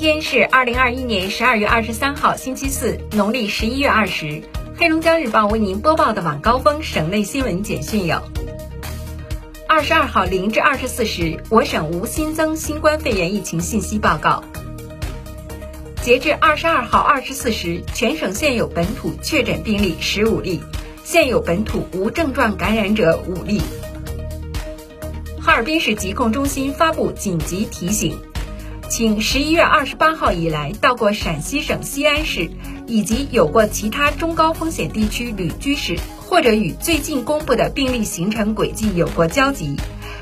天是二零二一年十二月二十三号，星期四，农历十一月二十。黑龙江日报为您播报的晚高峰省内新闻简讯有：二十二号零至二十四时，我省无新增新冠肺炎疫情信息报告。截至二十二号二十四时，全省现有本土确诊病例十五例，现有本土无症状感染者五例。哈尔滨市疾控中心发布紧急提醒。请十一月二十八号以来到过陕西省西安市以及有过其他中高风险地区旅居史，或者与最近公布的病例行程轨迹有过交集，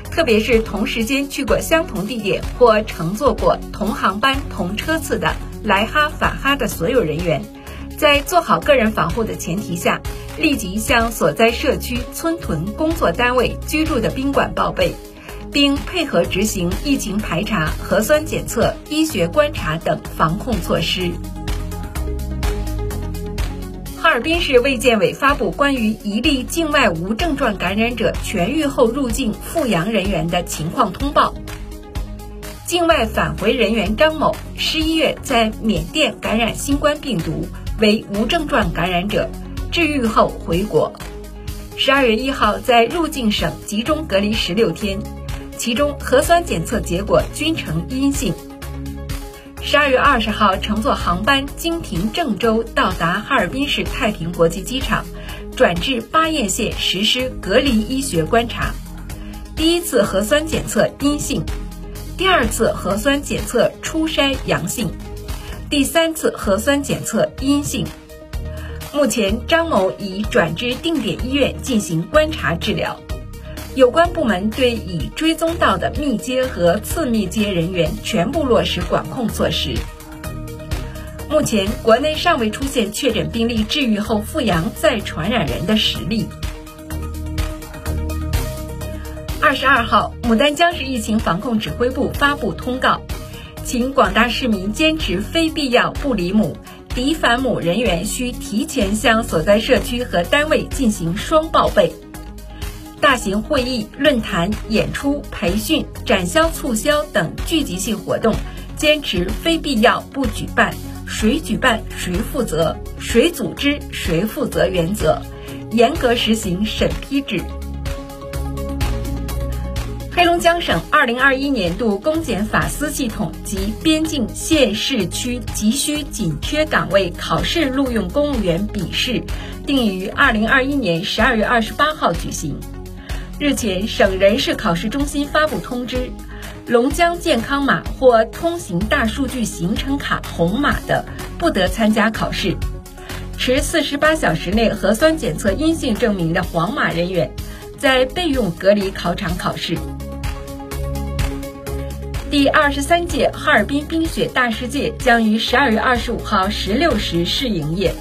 特别是同时间去过相同地点或乘坐过同航班同车次的来哈返哈的所有人员，在做好个人防护的前提下，立即向所在社区、村屯、工作单位、居住的宾馆报备。并配合执行疫情排查、核酸检测、医学观察等防控措施。哈尔滨市卫健委发布关于一例境外无症状感染者痊愈后入境复阳人员的情况通报。境外返回人员张某，十一月在缅甸感染新冠病毒，为无症状感染者，治愈后回国。十二月一号在入境省集中隔离十六天。其中核酸检测结果均呈阴性。十二月二十号乘坐航班经停郑州到达哈尔滨市太平国际机场，转至巴彦县实施隔离医学观察。第一次核酸检测阴性，第二次核酸检测初筛阳性，第三次核酸检测阴性。目前张某已转至定点医院进行观察治疗。有关部门对已追踪到的密接和次密接人员全部落实管控措施。目前，国内尚未出现确诊病例治愈后复阳再传染人的实例。二十二号，牡丹江市疫情防控指挥部发布通告，请广大市民坚持非必要不离母，敌反母人员需提前向所在社区和单位进行双报备。大型会议、论坛、演出、培训、展销促销等聚集性活动，坚持非必要不举办，谁举办谁负责，谁组织谁负责原则，严格实行审批制。黑龙江省二零二一年度公检法司系统及边境县市区急需紧缺岗位考试录用公务员笔试，定于二零二一年十二月二十八号举行。日前，省人事考试中心发布通知，龙江健康码或通行大数据行程卡红码的，不得参加考试；持四十八小时内核酸检测阴性证明的黄码人员，在备用隔离考场考试。第二十三届哈尔滨冰雪大世界将于十二月二十五号十六时试营业。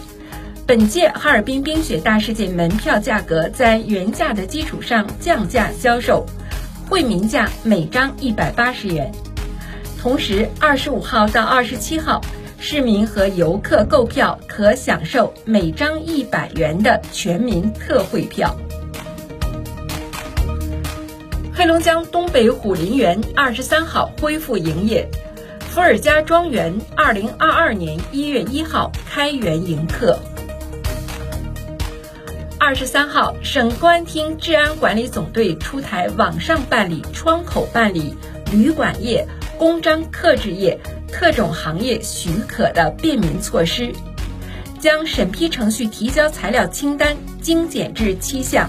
本届哈尔滨冰雪大世界门票价格在原价的基础上降价销售，惠民价每张一百八十元。同时，二十五号到二十七号，市民和游客购票可享受每张一百元的全民特惠票。黑龙江东北虎林园二十三号恢复营业，伏尔加庄园二零二二年一月一号开园迎客。二十三号，省公安厅治安管理总队出台网上办理窗口办理旅馆业、公章刻制业、特种行业许可的便民措施，将审批程序提交材料清单精简至七项，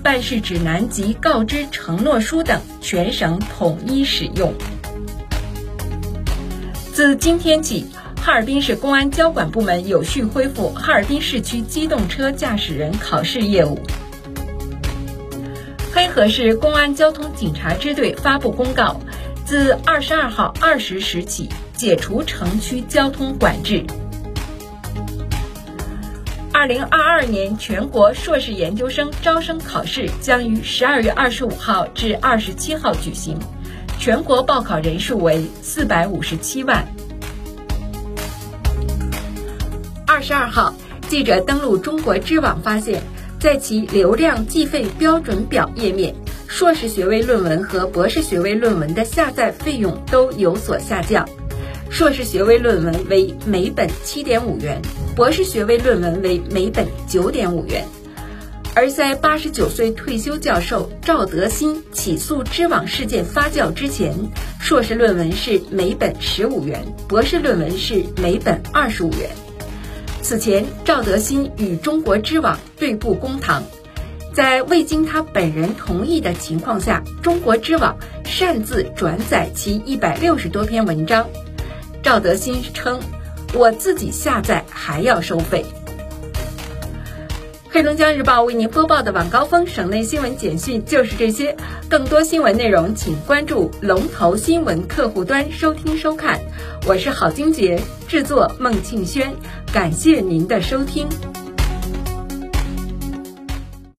办事指南及告知承诺书等全省统一使用。自今天起。哈尔滨市公安交管部门有序恢复哈尔滨市区机动车驾驶人考试业务。黑河市公安交通警察支队发布公告，自二十二号二十时起解除城区交通管制。二零二二年全国硕士研究生招生考试将于十二月二十五号至二十七号举行，全国报考人数为四百五十七万。二十二号，记者登录中国知网发现，在其流量计费标准表页面，硕士学位论文和博士学位论文的下载费用都有所下降。硕士学位论文为每本七点五元，博士学位论文为每本九点五元。而在八十九岁退休教授赵德新起诉知网事件发酵之前，硕士论文是每本十五元，博士论文是每本二十五元。此前，赵德新与中国知网对簿公堂，在未经他本人同意的情况下，中国知网擅自转载其一百六十多篇文章。赵德新称：“我自己下载还要收费。”黑龙江日报为您播报的晚高峰省内新闻简讯就是这些，更多新闻内容请关注龙头新闻客户端收听收看。我是郝金杰，制作孟庆轩，感谢您的收听。